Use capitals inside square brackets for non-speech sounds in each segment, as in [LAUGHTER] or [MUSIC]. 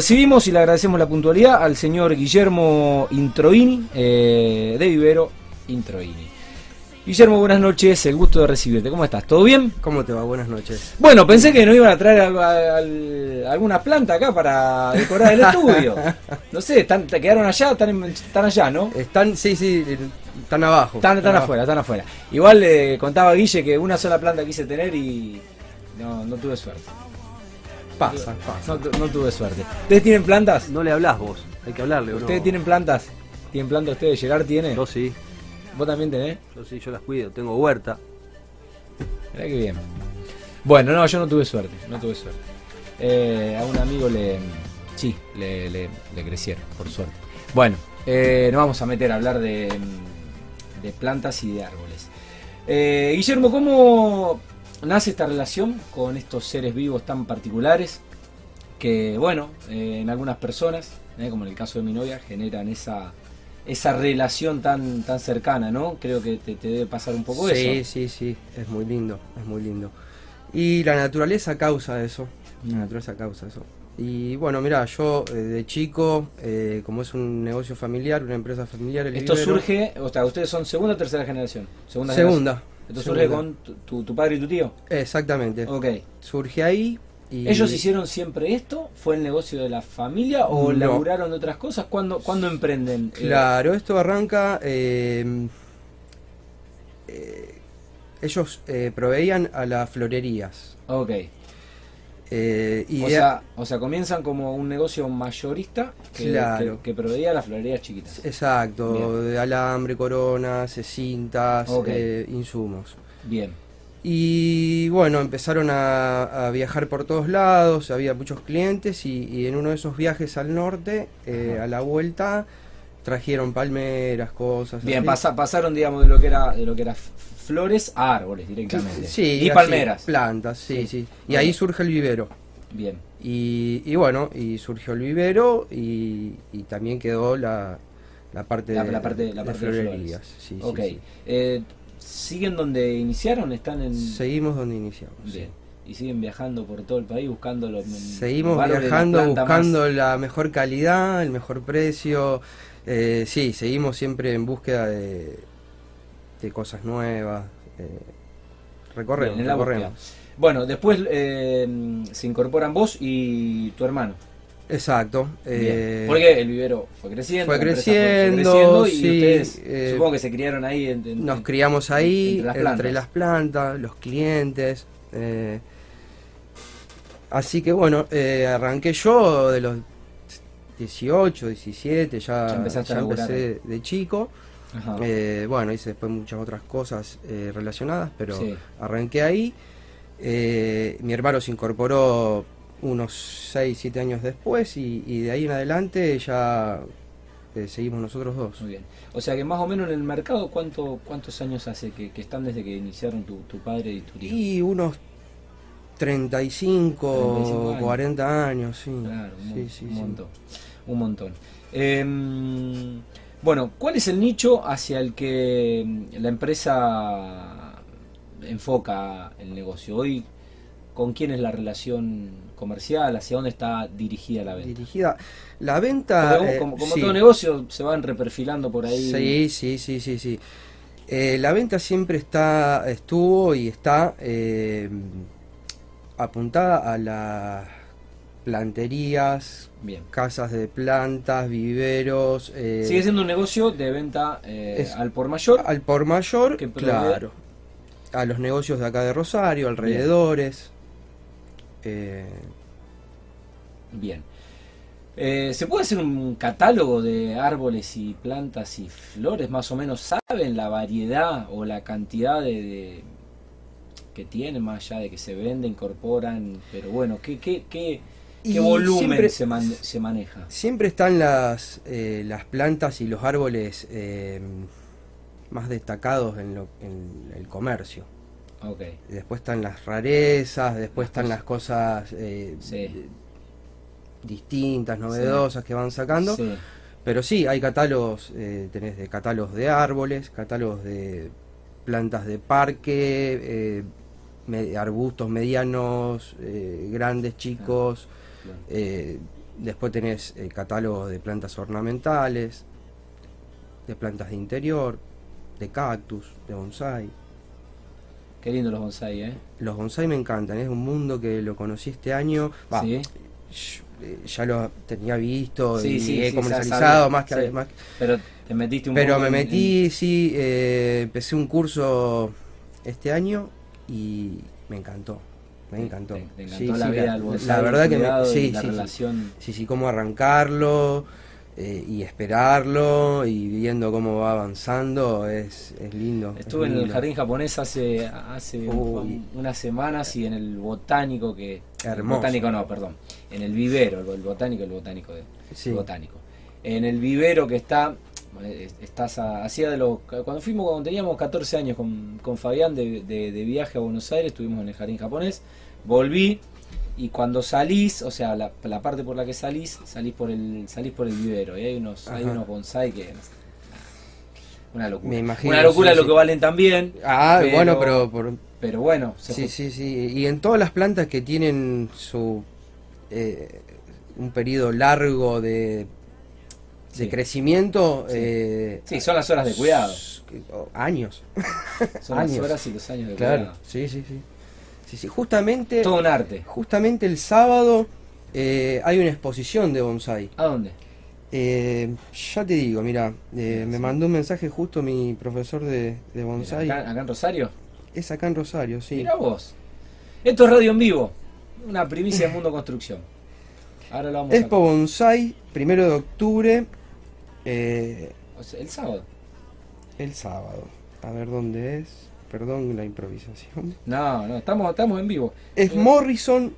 Recibimos y le agradecemos la puntualidad al señor Guillermo Introini, eh, de Vivero Introini. Guillermo, buenas noches, el gusto de recibirte. ¿Cómo estás? ¿Todo bien? ¿Cómo te va? Buenas noches. Bueno, pensé que nos iban a traer al- al- alguna planta acá para decorar el estudio. [LAUGHS] No sé, están, te quedaron allá, están, en- están allá, ¿no? Están, sí, sí, están abajo. Están, están afuera, están afuera. Igual le contaba a Guille que una sola planta quise tener y no, no tuve suerte. Pasa, pasa. No, no tuve suerte. ¿Ustedes tienen plantas? No le hablas vos, hay que hablarle. ¿Ustedes tienen plantas? ¿Tienen plantas ustedes? ¿Gerard tiene? Yo sí, ¿Vos también tenés? yo sí, yo las cuido, tengo huerta. Mirá que bien. Bueno, no, yo no tuve suerte, no tuve suerte. Eh, a un amigo le. Sí, le, le- le crecieron, por suerte. Bueno, eh, nos vamos a meter a hablar de, de plantas y de árboles. Eh, Guillermo, ¿cómo nace esta relación con estos seres vivos tan particulares? Que, bueno, eh, en algunas personas, eh, como en el caso de mi novia, generan esa, esa relación tan, tan cercana, ¿no? Creo que te, te debe pasar un poco sí, eso. sí, sí, es muy lindo, es muy lindo. Y la naturaleza causa eso, la naturaleza causa eso. Y bueno, mira, yo eh, de chico, eh, como es un negocio familiar, una empresa familiar, el Esto vivero- surge, o sea, ustedes son segunda o tercera generación. Segunda. Segunda. generación. Esto surge con tu, tu- padre y tu tío. Exactamente. Ok. Surge ahí y... ¿Ellos hicieron siempre esto? ¿Fue el negocio de la familia o No. laburaron de otras cosas? ¿Cuándo, cuándo emprenden? Eh, Claro, esto arranca. eh, eh, ellos eh, proveían a las florerías. ok. Eh, y O sea, o sea, comienzan como un negocio mayorista que, Claro. que, que proveía a las florerías chiquitas. exacto, Bien. de alambre, coronas, eh, cintas, eh, insumos. Bien. Y bueno, empezaron a, a viajar por todos lados, había muchos clientes y, y en uno de esos viajes al norte, eh, a la vuelta, trajeron palmeras, cosas. Bien, pasa- pasaron, digamos, de lo que era de lo que era flores a árboles directamente. Sí, y palmeras. plantas, sí, Sí. sí. Y ahí surge el vivero. Bien. Y, y bueno, y surgió el vivero y, y también quedó la, la parte La, de, la parte, la de parte de florerías. Sí, ok. sí. Eh, ¿Siguen donde iniciaron? ¿Están en...? Seguimos donde iniciamos. sí. Bien. Y siguen viajando por todo el país buscando los Seguimos viajando, buscando más- la mejor calidad, el mejor precio. Eh, sí, seguimos siempre en búsqueda de, de cosas nuevas. eh, recorremos, Bien, la recorremos. Bueno, después eh, se incorporan vos y tu hermano. Exacto. Eh, Porque el vivero fue creciendo, fue creciendo, y sí, ustedes eh, supongo que se criaron ahí. En, en- Nos criamos ahí, entre las entre plantas. las plantas, los clientes. eh, así que bueno, eh, arranqué yo de los 18, 17, ya, Ya empezaste ya empecé de chico. Ajá. Eh, bueno, hice después muchas otras cosas eh, relacionadas, pero Sí. arranqué ahí. Eh, mi hermano se incorporó unos 6, 7 años después y, y de ahí en adelante ya eh, seguimos nosotros dos. Muy bien. O sea que más o menos en el mercado, ¿cuánto, ¿cuántos años hace que, que están desde que iniciaron tu, tu padre y tu tío? Y unos 35, 35 años. 40 años, sí. Claro, un, sí, sí, un sí. Un montón. Em, bueno, ¿cuál es el nicho hacia el que mm, la empresa enfoca el negocio? Hoy, ¿con quién es la relación comercial? ¿Hacia dónde está dirigida la venta? Dirigida. La venta. Eh, como como sí. todo negocio, se van reperfilando por ahí. Sí, sí, sí, sí, sí. Eh, la venta siempre está, estuvo y está eh, apuntada a las planterías, Bien. casas de plantas, viveros. eh, Sigue siendo un negocio de venta eh, es- al por mayor. al por mayor, que claro. A los negocios de acá de Rosario, alrededores. eh, Bien. Eh, ¿Se puede hacer un catálogo de árboles y plantas y flores? Más o menos saben la variedad o la cantidad de, de- que tienen, más allá de que se vende, incorporan, pero bueno, ¿qué, qué, qué, Y qué volumen siempre- se, man- se maneja? Siempre están las, eh, las plantas y los árboles eh, más destacados en, lo- en el comercio. Ok, Después están las rarezas, después están las cosas eh, Sí. distintas, novedosas que van sacando. sí, Pero sí, hay catálogos, eh, tenés de catálogos de árboles, catálogos de plantas de parque, arbustos medianos, grandes, chicos, claro. Eh, después tenés eh, catálogo de plantas ornamentales, de plantas de interior, de cactus, de bonsai. Qué lindo los bonsai, ¿eh? Los bonsai me encantan, es un mundo que lo conocí este año. Sí. eh, ya lo tenía visto Sí, y sí, he sí, comercializado más que, sí. más- Pero te metiste un pero me en- metí, sí, eh, empecé un curso este año y me encantó, me en- encantó. Te, te encantó Sí, la sí, vida la, la verdad que me, sí, la sí, relación. Sí, sí, cómo arrancarlo eh, y esperarlo y viendo cómo va avanzando es, es lindo. es Estuve en el jardín japonés hace, hace unas semanas y en el botánico que... Hermoso. Botánico no, perdón. En el vivero, el, botánico, el botánico de, el botánico. En el vivero que está, estás a- hacía de los, cuando fuimos, cuando teníamos 14 años con, con Fabián de, de- de viaje a Buenos Aires, estuvimos en el jardín japonés, volví y cuando salís, o sea, la, la parte por la que salís, salís por el, salís por el vivero y hay unos, hay unos bonsai que una locura. Me imagino, una locura sí, lo sí. que valen también. Ah, bueno, pero por, pero bueno, se Sí, sí, sí. Y en todas las plantas que tienen su eh, un periodo largo de, de Sí. crecimiento, Sí. eh, sí, son las horas de cuidado. años. Son las [LAUGHS] horas y los años de Claro. cuidado. Sí, sí, sí. Sí, sí. Justamente, Todo un arte. justamente el sábado eh, hay una exposición de bonsai. ¿A dónde? Eh, ya te digo, mira, eh, me mandó un mensaje justo mi profesor de, de bonsai. Acá, acá en Rosario. Es acá en Rosario, sí. Mira vos. Esto es radio en vivo. Una primicia del mundo construcción. Ahora lo vamos Expo Bonsai, primero de octubre, a. o sea, el sábado. el sábado. A ver dónde es. Perdón la improvisación. No, no, estamos, estamos en vivo. Es Eh, Morrison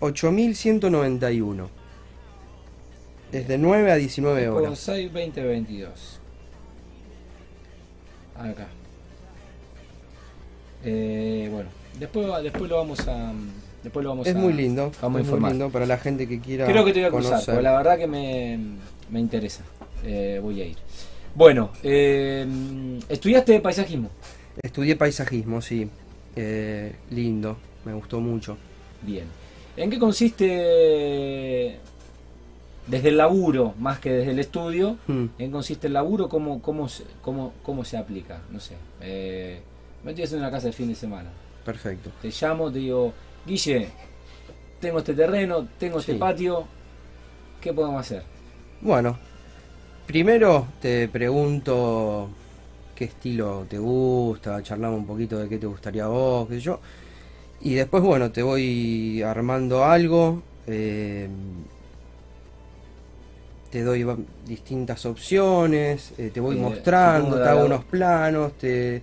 8191. Es de 9 a 19 Expo horas. Bonsai 2022. Acá. Eh, bueno, después, después lo vamos a. Después lo vamos Es a- muy lindo. Vamos a es muy lindo para la gente que quiera Creo que te voy a cruzar, conocer. porque la verdad que me, me interesa. Eh, voy a ir. Bueno, eh, estudiaste paisajismo. Estudié paisajismo, sí. Eh, lindo, me gustó mucho. Bien. ¿En qué consiste, desde el laburo, más que desde el estudio, Hmm. en qué consiste el laburo? ¿Cómo, cómo, se, cómo, cómo se aplica? No sé. Eh, me estoy haciendo una casa de fin de semana. Perfecto. Te llamo, te digo, Guille, tengo este terreno, tengo este patio, ¿qué podemos hacer? Bueno, primero te pregunto qué estilo te gusta, charlamos un poquito de qué te gustaría a vos, qué sé yo. Y después, bueno, te voy armando algo, eh, te doy distintas opciones, eh, te voy Eh, mostrando, te hago unos planos, te,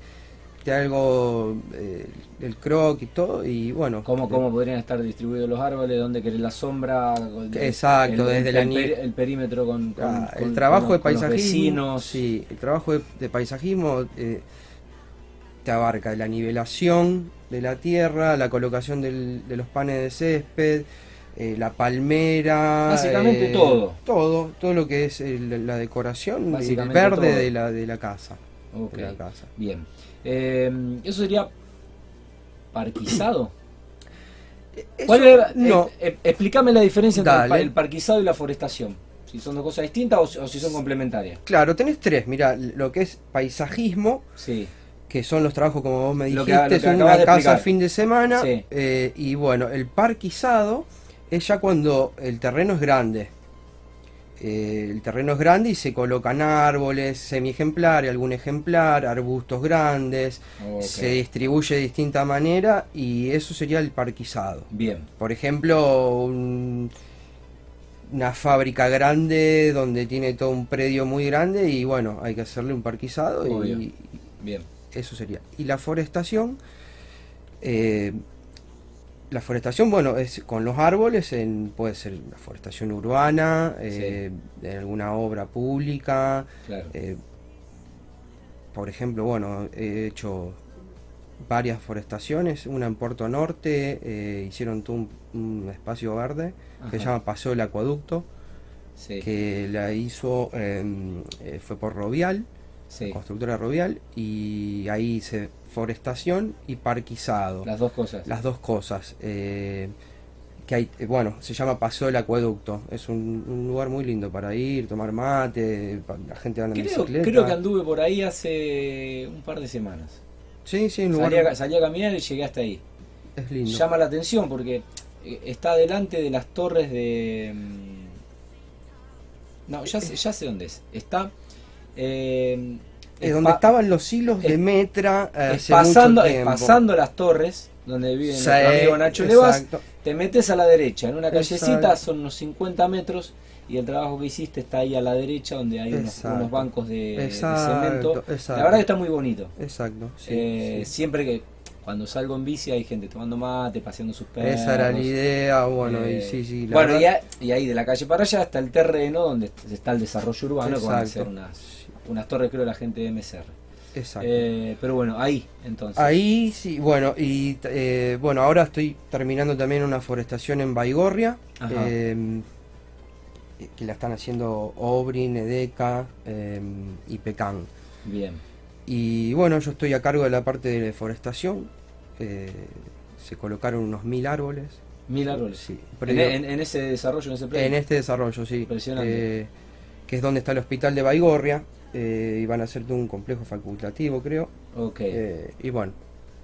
hago eh, el croc y todo, y bueno. ¿Cómo, ¿Cómo podrían estar distribuidos los árboles? ¿Dónde querés la sombra? Exacto, desde la el, ni- peri- el perímetro con, con- Ah, con- el trabajo de paisajismo, sí, el trabajo de, de paisajismo eh, te abarca la nivelación de la tierra, la colocación del- de los panes de césped, eh, la palmera, Básicamente eh, todo. todo, todo lo que es el- la decoración el verde todo. de la de la casa, de la casa. Bien. Eh, ¿Eso sería parquizado? Eso, ¿Cuál era- no, eh, eh, explícame la diferencia entre el, parquizado y la forestación. Si son dos cosas distintas o, si- o si son complementarias. claro, tenés tres, mira, lo que es paisajismo, Sí. que son los trabajos como vos me Lo que- dijiste, lo que una casa fin de semana. Sí. eh, y bueno, el parquizado es ya cuando el terreno es grande. Eh, el terreno es grande y se colocan árboles, semi-ejemplar, algún ejemplar, arbustos grandes, se distribuye de distinta manera y eso sería el parquizado. Bien. Por ejemplo, un- una fábrica grande donde tiene todo un predio muy grande y bueno, hay que hacerle un parquizado Obvio. y, Bien. eso sería. Y la forestación, eh, la forestación, bueno, es con los árboles, en, puede ser una forestación urbana, eh, en alguna obra pública. Claro. eh, por ejemplo, bueno, he hecho varias forestaciones, una en Puerto Norte, eh, hicieron un, un espacio verde que se llama Paseo del Acueducto, Sí. que la hizo, eh, eh, fue por Rovial sí. constructora Rovial y ahí hice forestación y parquizado. Las dos cosas. Las dos cosas. Eh, que hay, eh, bueno, se llama Paseo del Acueducto. Es un, un lugar muy lindo para ir, tomar mate, la gente va en bicicleta. creo que anduve por ahí hace un par de semanas. Sí, sí, un lugar Salí a, salí a caminar y llegué hasta ahí. es lindo. Llama la atención porque eh, está delante de las torres de... mm, No, ya sé, ya sé dónde es. Está... eh, es donde estaban los hilos de Metra es hace pasando, mucho tiempo. pasando las torres donde vive Sí, nuestro amigo Nacho Levas, te metes a la derecha, en una callecita Exacto. son unos 50 metros y el trabajo que hiciste está ahí a la derecha donde hay unos, bancos de, cemento. exacto. La verdad que está muy bonito. Exacto, sí, Eh, sí. Siempre que cuando salgo en bici hay gente tomando mate, paseando sus perros. Esa era la idea, bueno, Eh, y sí, sí. la bueno, y, verdad- a- y ahí de la calle para allá está el terreno donde está el desarrollo urbano, que van a Exacto. ser unas, unas torres, creo, la gente de MSR. Exacto. Eh, pero bueno, ahí entonces. Ahí sí, bueno, y eh, bueno, ahora estoy terminando también una forestación en Baigorria, Ajá. eh, que la están haciendo Obrin, Edeca eh, y Pecan. Bien. Y bueno, yo estoy a cargo de la parte de forestación, eh, se colocaron unos mil árboles. Mil árboles. Sí, En, predio- en- en ese desarrollo, en ese predio. en este desarrollo, sí. Impresionante. Eh, que es donde está el hospital de Baigorria, eh, y van a hacer todo un complejo facultativo, creo. Ok. Eh, y bueno,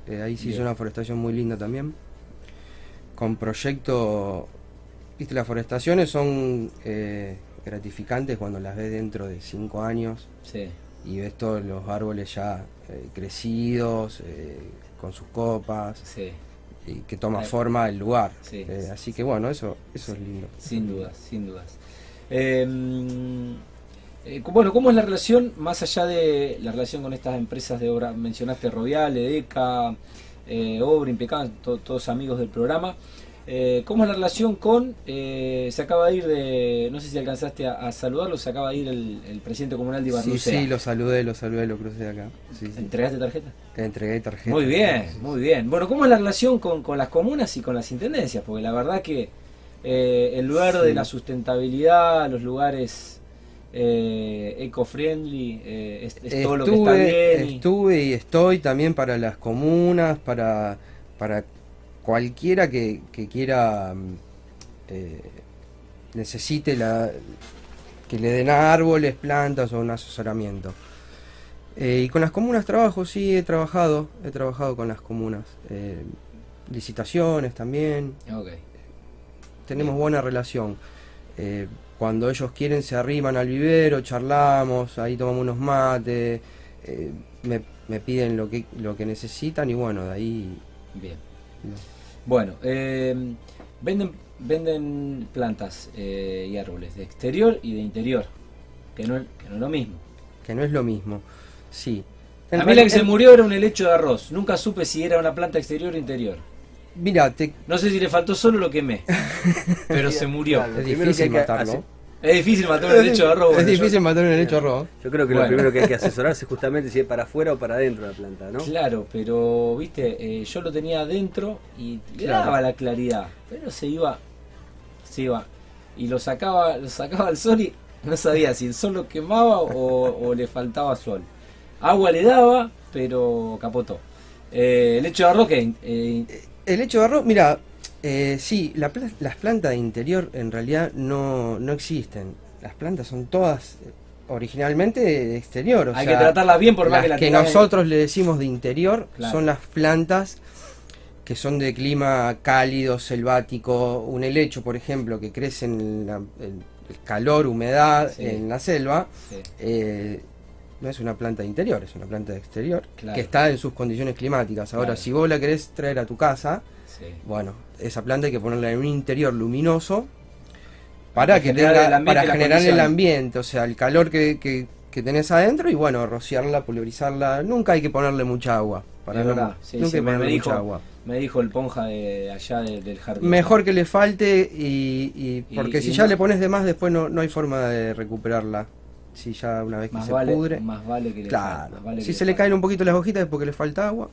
eh, ahí se Bien. hizo una forestación muy linda también. Con proyecto. Viste, las forestaciones son eh, gratificantes cuando las ves dentro de cinco años sí. y ves todos los árboles ya crecidos, con sus copas, Sí. y que toma forma el lugar. Sí. Así que bueno, eso, eso es lindo. Sin dudas, sin dudas. Eh, bueno, ¿cómo es la relación, más allá de la relación con estas empresas de obra? Mencionaste Rovial, Edeca, eh, Obra, Impecable, to- todos amigos del programa. Eh, ¿Cómo es la relación con, eh, se acaba de ir de, no sé si alcanzaste a, a saludarlo, se acaba de ir el, el presidente comunal de Sí, Ibarlucea. sí, lo saludé, lo saludé, lo crucé acá. Sí, sí. ¿Entregaste tarjeta? Entregué tarjeta. Muy bien, Sí, sí. muy bien. Bueno, ¿cómo es la relación con, con las comunas y con las intendencias? Porque la verdad que el lugar Sí. de la sustentabilidad, los lugares eh, eco-friendly, eh, es, es todo lo que está bien. y- estuve y estoy también para las comunas, para, para cualquiera que, que quiera, mm, eh, necesite la, que le den árboles, plantas o un asesoramiento. Eh, y con las comunas trabajo, sí, he trabajado, he trabajado con las comunas. Eh, licitaciones también, Ok, tenemos Bien. buena relación. Eh, cuando ellos quieren se arriman al vivero, charlamos, ahí tomamos unos mates, eh, me, me piden lo que, lo que necesitan y bueno, de ahí... bien. no. Bueno, eh, venden, venden plantas eh, y árboles de exterior y de interior, que no, es- que no es lo mismo. Que no es lo mismo, sí. A mí la que se murió era un helecho de arroz. Nunca supe si era una planta exterior o interior. Mira, te- No sé si le faltó solo lo quemé, [LAUGHS] pero se murió. Claro, es difícil que hay que matarlo. hacer- Es difícil matar un helecho de arroz. es bueno, yo- difícil matar un hecho arroz. Yo creo que Bueno. lo primero que hay que asesorarse es justamente si es para afuera o para adentro la planta, ¿no? Claro, pero viste, eh, yo lo tenía adentro y le Claro. daba la claridad, pero se iba, se iba y lo sacaba, lo sacaba al sol y no sabía si el sol lo quemaba o, o le faltaba sol. Agua le daba, pero capotó. Eh, el hecho de arroz que eh, El hecho de arroz, mira, eh, sí, la las plantas de interior en realidad no, no existen. Las plantas son todas eh, originalmente de exterior. o hay sea, que tratarlas bien por más que la que nosotros le decimos de interior Claro. son las plantas que son de clima cálido, selvático. Un helecho, por ejemplo, que crece en la- calor, humedad Sí. en la selva, Sí, eh, no es una planta de interior, es una planta de exterior Claro. que está en sus condiciones climáticas. Ahora, Claro. si vos la querés traer a tu casa, sí. bueno, esa planta hay que ponerla en un interior luminoso para Para que generar tenga, el ambiente para generar el ambiente, o sea, el calor que, que, que tenés adentro y bueno, rociarla, pulverizarla. Nunca hay que ponerle mucha agua. Para Es no- verdad, sí, nunca sí, hay que me- me ponerle dijo- mucha agua. Me dijo el ponja de allá de- del jardín. Mejor que le falte y, porque y si ya le pones de más después no, no hay forma de recuperarla. Si ya una vez que más se vale, pudre. más vale que le Claro. más vale si que se le caen un poquito las hojitas es porque le falta agua.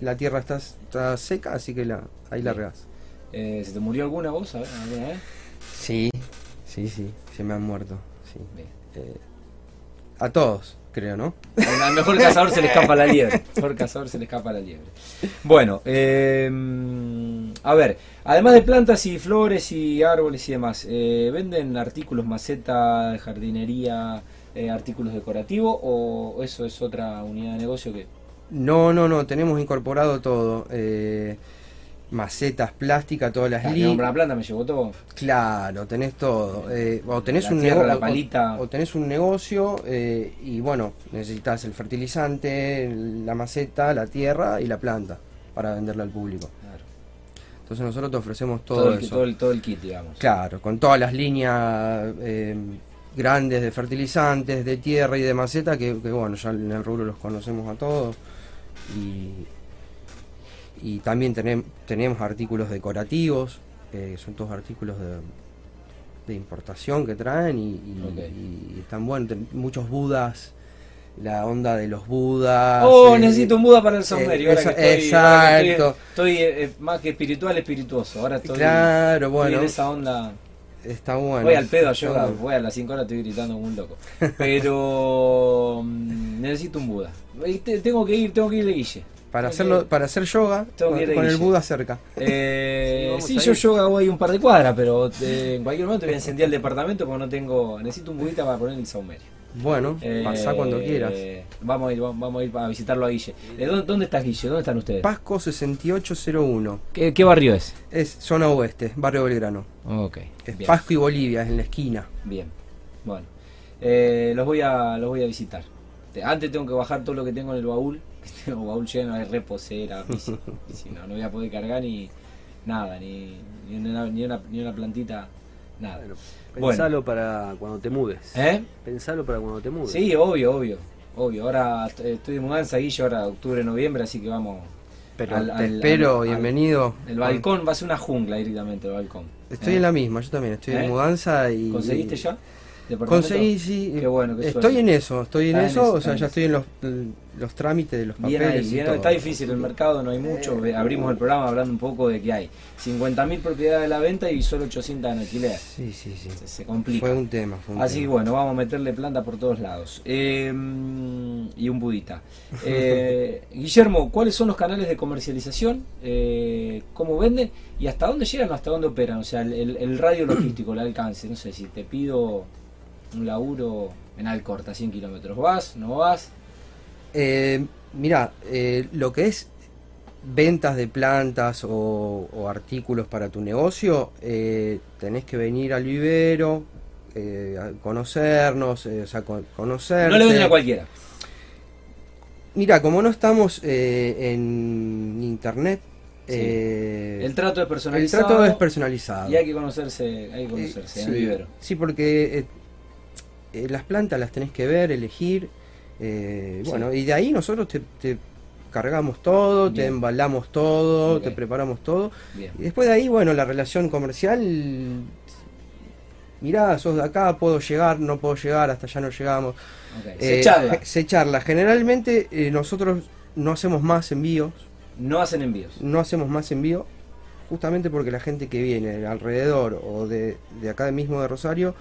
La tierra está, está seca, así que la, ahí la regás. Eh, ¿Se te murió alguna voz alguna vez? Sí, sí, sí, se me han muerto. Sí. Eh, a todos, creo, ¿no? Al mejor cazador se le escapa la liebre. Mejor cazador se le escapa la liebre. Bueno, eh, a ver, además de plantas y flores y árboles y demás, eh, ¿venden artículos, maceta, jardinería, eh, artículos decorativos o eso es otra unidad de negocio que... No, no, no, tenemos incorporado todo. eh, macetas plásticas, todas las Ah, líneas. comprar planta me llevó todo. Claro, tenés todo. eh, o tenés La un tierra, negocio. la palita. O, tenés un negocio eh, y bueno, necesitas el fertilizante, la maceta, la tierra y la planta para venderla al público. Entonces nosotros te ofrecemos todo, Todo, el, eso. todo, el, todo el kit, digamos. Claro, con todas las líneas eh, grandes de fertilizantes, de tierra y de maceta, que, que, bueno, ya en el rubro los conocemos a todos. Y, y también tenem- tenemos artículos decorativos, que son todos artículos de, de importación que traen y, y- Ok. y están buenos. Muchos budas, la onda de los budas. Oh, eh, necesito un Buda para el eh, ahora que estoy, ahora que exacto. Estoy, estoy, eh, más que espiritual, espirituoso. Ahora estoy, Claro, estoy bueno, en esa onda. está bueno. voy al pedo a yoga, bueno. voy a las 5 horas, estoy gritando como un loco. [LAUGHS] Pero mm, necesito un Buda. Tengo que ir, tengo que ir de Guille. Para hacerlo, para hacer yoga Tengo con, que ir de con el. Buda cerca. Eh, [LAUGHS] Sí, yo yoga voy un par de cuadras, pero eh, en cualquier momento voy a encender el departamento porque no tengo. Necesito un budita para poner el saumerio. Bueno, Eh, pasá cuando quieras. Vamos a ir, vamos a ir a visitarlo a Guille. ¿dónde, dónde estás, Guille? ¿Dónde están ustedes? Pasco 6801. ¿Qué, qué barrio es? Es zona oeste, barrio Belgrano. Ok. Es bien. Pasco y Bolivia, es en la esquina. Bien. Bueno. Eh, los voy a los voy a visitar. Te- Antes tengo que bajar todo lo que tengo en el baúl. [LAUGHS] que Tengo baúl lleno de reposera, [LAUGHS] si no, no voy a poder cargar ni nada, ni, ni, una, ni, una, ni una plantita, nada. Bueno, Bueno. pensalo para cuando te mudes. ¿Eh? Pensalo para cuando te mudes. Sí, obvio, obvio. Obvio. Ahora est- estoy de mudanza, Guille, ahora octubre, noviembre, así que vamos. Pero Al- te al- espero, al- bienvenido. El balcón va a ser una jungla directamente, el balcón. Estoy ¿Eh? en la misma, yo también estoy ¿Eh? en mudanza y... ¿Conseguiste ya? Conseguí, sí. Qué bueno, qué Estoy suerte. en eso, estoy en en eso, o sea, ya estoy en los, los trámites de los Bien papeles ahí, y bien, todo. está difícil el mercado, no hay mucho. Ve- Abrimos el programa hablando un poco de que hay 50.000 propiedades de la venta y solo 800 en alquiler. Sí, sí, sí. Se, se complica. Fue un tema, fue un Así que bueno, vamos a meterle planta por todos lados. Eh, y un budita. [LAUGHS] Eh, Guillermo, ¿cuáles son los canales de comercialización? Eh, ¿Cómo venden? ¿Y hasta dónde llegan o hasta dónde operan? O sea, el radio logístico, el alcance. No sé, si te pido un laburo en Alcorta, 100 kilómetros. ¿Vas? ¿No vas? Eh, mira, eh, lo que es ventas de plantas o, o artículos para tu negocio, eh, tenés que venir al vivero, eh, a conocernos, o sea, con- conocerte. No le venden a cualquiera. Mira, como no estamos en internet, Sí. eh, El trato es el personalizado. trato es personalizado. Y hay que conocerse, hay que conocerse Eh, en el sí, vivero. sí, porque eh, eh, las plantas las tenés que ver, elegir. eh, Sí. Bueno, y de ahí nosotros te, te cargamos todo, te embalamos todo, te preparamos todo. Bien. Y después de ahí, bueno, la relación comercial. Mirá, sos de acá, puedo llegar, no puedo llegar, hasta allá no llegamos. Se Eh, charla. Se charla. Generalmente nosotros no hacemos más envíos, No hacen envíos. no hacemos más envío, justamente porque la gente que viene de alrededor o de, de acá mismo de Rosario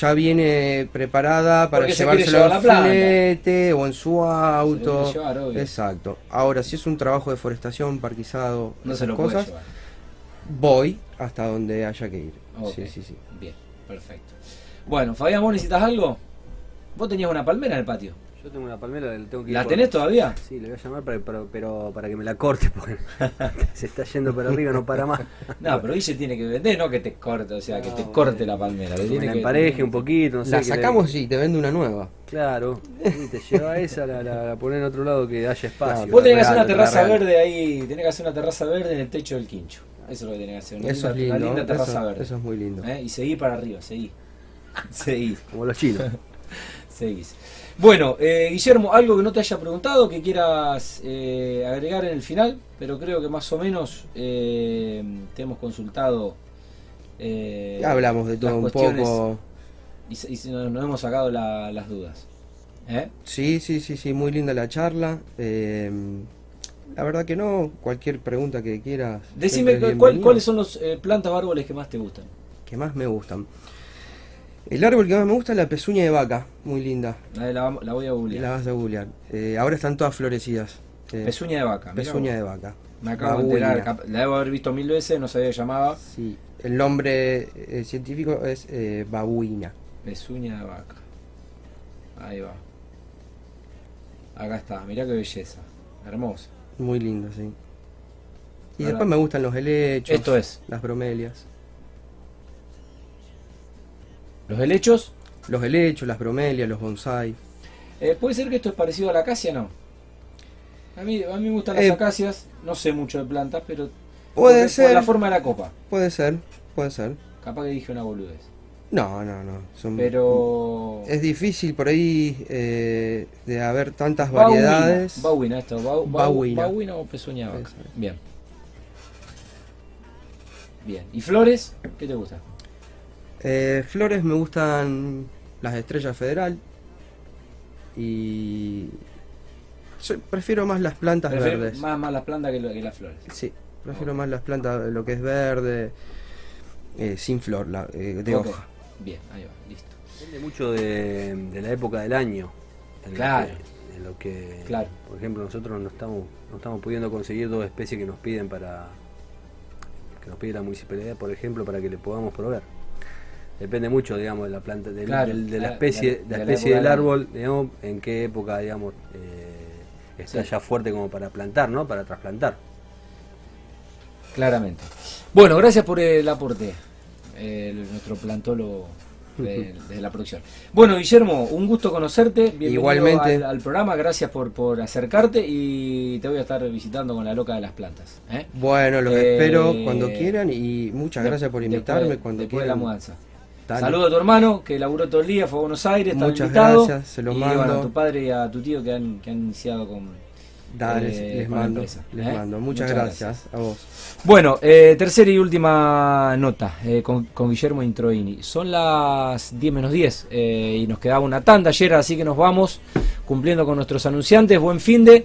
ya viene preparada para Porque se llevárselo planta. flete o en su Se lo auto. llevar. Exacto. Ahora, si es un trabajo de forestación, parquizado, No se esas lo puede cosas, voy hasta donde haya que ir. Sí, sí, sí. Bien, perfecto. Bueno, Fabián, ¿vos necesitas algo? Vos tenías una palmera en el patio. Yo tengo una palmera, le tengo que ir ¿La por- tenés todavía? Sí, le voy a llamar para, para- pero para que me la corte, porque [LAUGHS] se está yendo para arriba, no para más. [LAUGHS] No, pero Guille tiene que vender, no que te corte, o sea, que te corte la palmera. le tiene la que- empareje un poquito, no sé. la que le- sacamos y te vende una nueva. Claro, y te lleva esa, la, la, la pones en otro lado que haya espacio. Claro, Vos tenés que hacer una terraza real. verde ahí, tenés que hacer una terraza verde en el techo del quincho. Eso es lo que tenés que hacer, una, Eso es linda, una lindo. linda terraza Eso, verde. eso es muy lindo. ¿Eh? Y seguí para arriba, seguí. [LAUGHS] Seguí, Como los chinos. seguís. Bueno, eh, Guillermo, algo que no te haya preguntado, que quieras eh, agregar en el final, pero creo que más o menos eh, te hemos consultado. eh, Ya hablamos de todo un poco. Y, nos, nos hemos sacado la- las dudas. ¿Eh? Sí, sí, sí, sí, muy linda la charla. Eh, la verdad que no, cualquier pregunta que quieras. Decime cuál- cuáles son los eh, plantas o árboles que más te gustan. que más me gustan. El árbol que más me gusta es la pezuña de vaca, muy linda. La, la, la voy a googlear. La vas a googlear. Eh, ahora están todas florecidas. Eh, Pezuña de vaca. pezuña de vaca. Me acabo de enterar, la debo haber visto mil veces, no sabía que llamaba Sí, el nombre eh, científico es eh, babuina. pezuña de vaca. Ahí va. Acá está, mirá qué belleza. Hermosa. Muy lindo, sí. Y Ahora- después me gustan los helechos, Esto es. las bromelias. Los helechos. Los helechos, las bromelias, los bonsai. Eh, ¿Puede ser que esto es parecido a la acacia no? A mí, a mí me gustan las Eh, acacias, no sé mucho de plantas, pero... Puede por ser. la forma de la copa. Puede ser, puede ser. Capaz que dije una boludez. No, no, no. Son, Pero... Es difícil por ahí eh, de haber tantas Bauina, variedades. Bauina, esto. Bau, bau- Bauina. Bauina o pezuña vaca. Bien. Bien. ¿Y flores? ¿Qué te gusta? Eh, flores me gustan las estrellas federal. Y. prefiero más las plantas Prefiero verdes. Más, más las plantas que, lo- que las flores. Sí, prefiero más las plantas, lo que es verde, eh, sin flor, la, eh, de hoja. Bien, ahí va, listo. Depende mucho de, de la época del año. En Claro. Lo que, en lo que, Claro. por ejemplo, nosotros no estamos, no estamos pudiendo conseguir dos especies que nos piden para que nos pide la municipalidad, por ejemplo, para que le podamos proveer. Depende mucho, digamos, de la planta, Claro, de la la- especie, de de la- la especie del árbol, digamos, en qué época, digamos, eh, está Sí. ya fuerte como para plantar, ¿no? Para trasplantar. Claramente. Bueno, gracias por el aporte. el- nuestro plantólogo de, [LAUGHS] de la producción. Bueno, Guillermo, un gusto conocerte. Bienvenido Igualmente. Al, al programa. Gracias por, por acercarte y te voy a estar visitando con la loca de las plantas. ¿eh? Bueno, los Eh, espero cuando quieran y muchas gracias por Después- invitarme cuando después de la quieran. mudanza. Dale. Saludo a tu hermano que laburó todo el día, fue a Buenos Aires, está Muchas invitado. gracias, se lo y mando. bueno, a tu padre y a tu tío que han, que han iniciado con. Dale, eh, les con mando, empresa, les ¿eh? mando. Muchas, Muchas gracias. a vos. Bueno, eh, tercera y última nota con, con Guillermo Introini. Son las 10 menos 10 eh, y nos quedaba una tanda ayer, así que nos vamos cumpliendo con nuestros anunciantes. Buen fin de.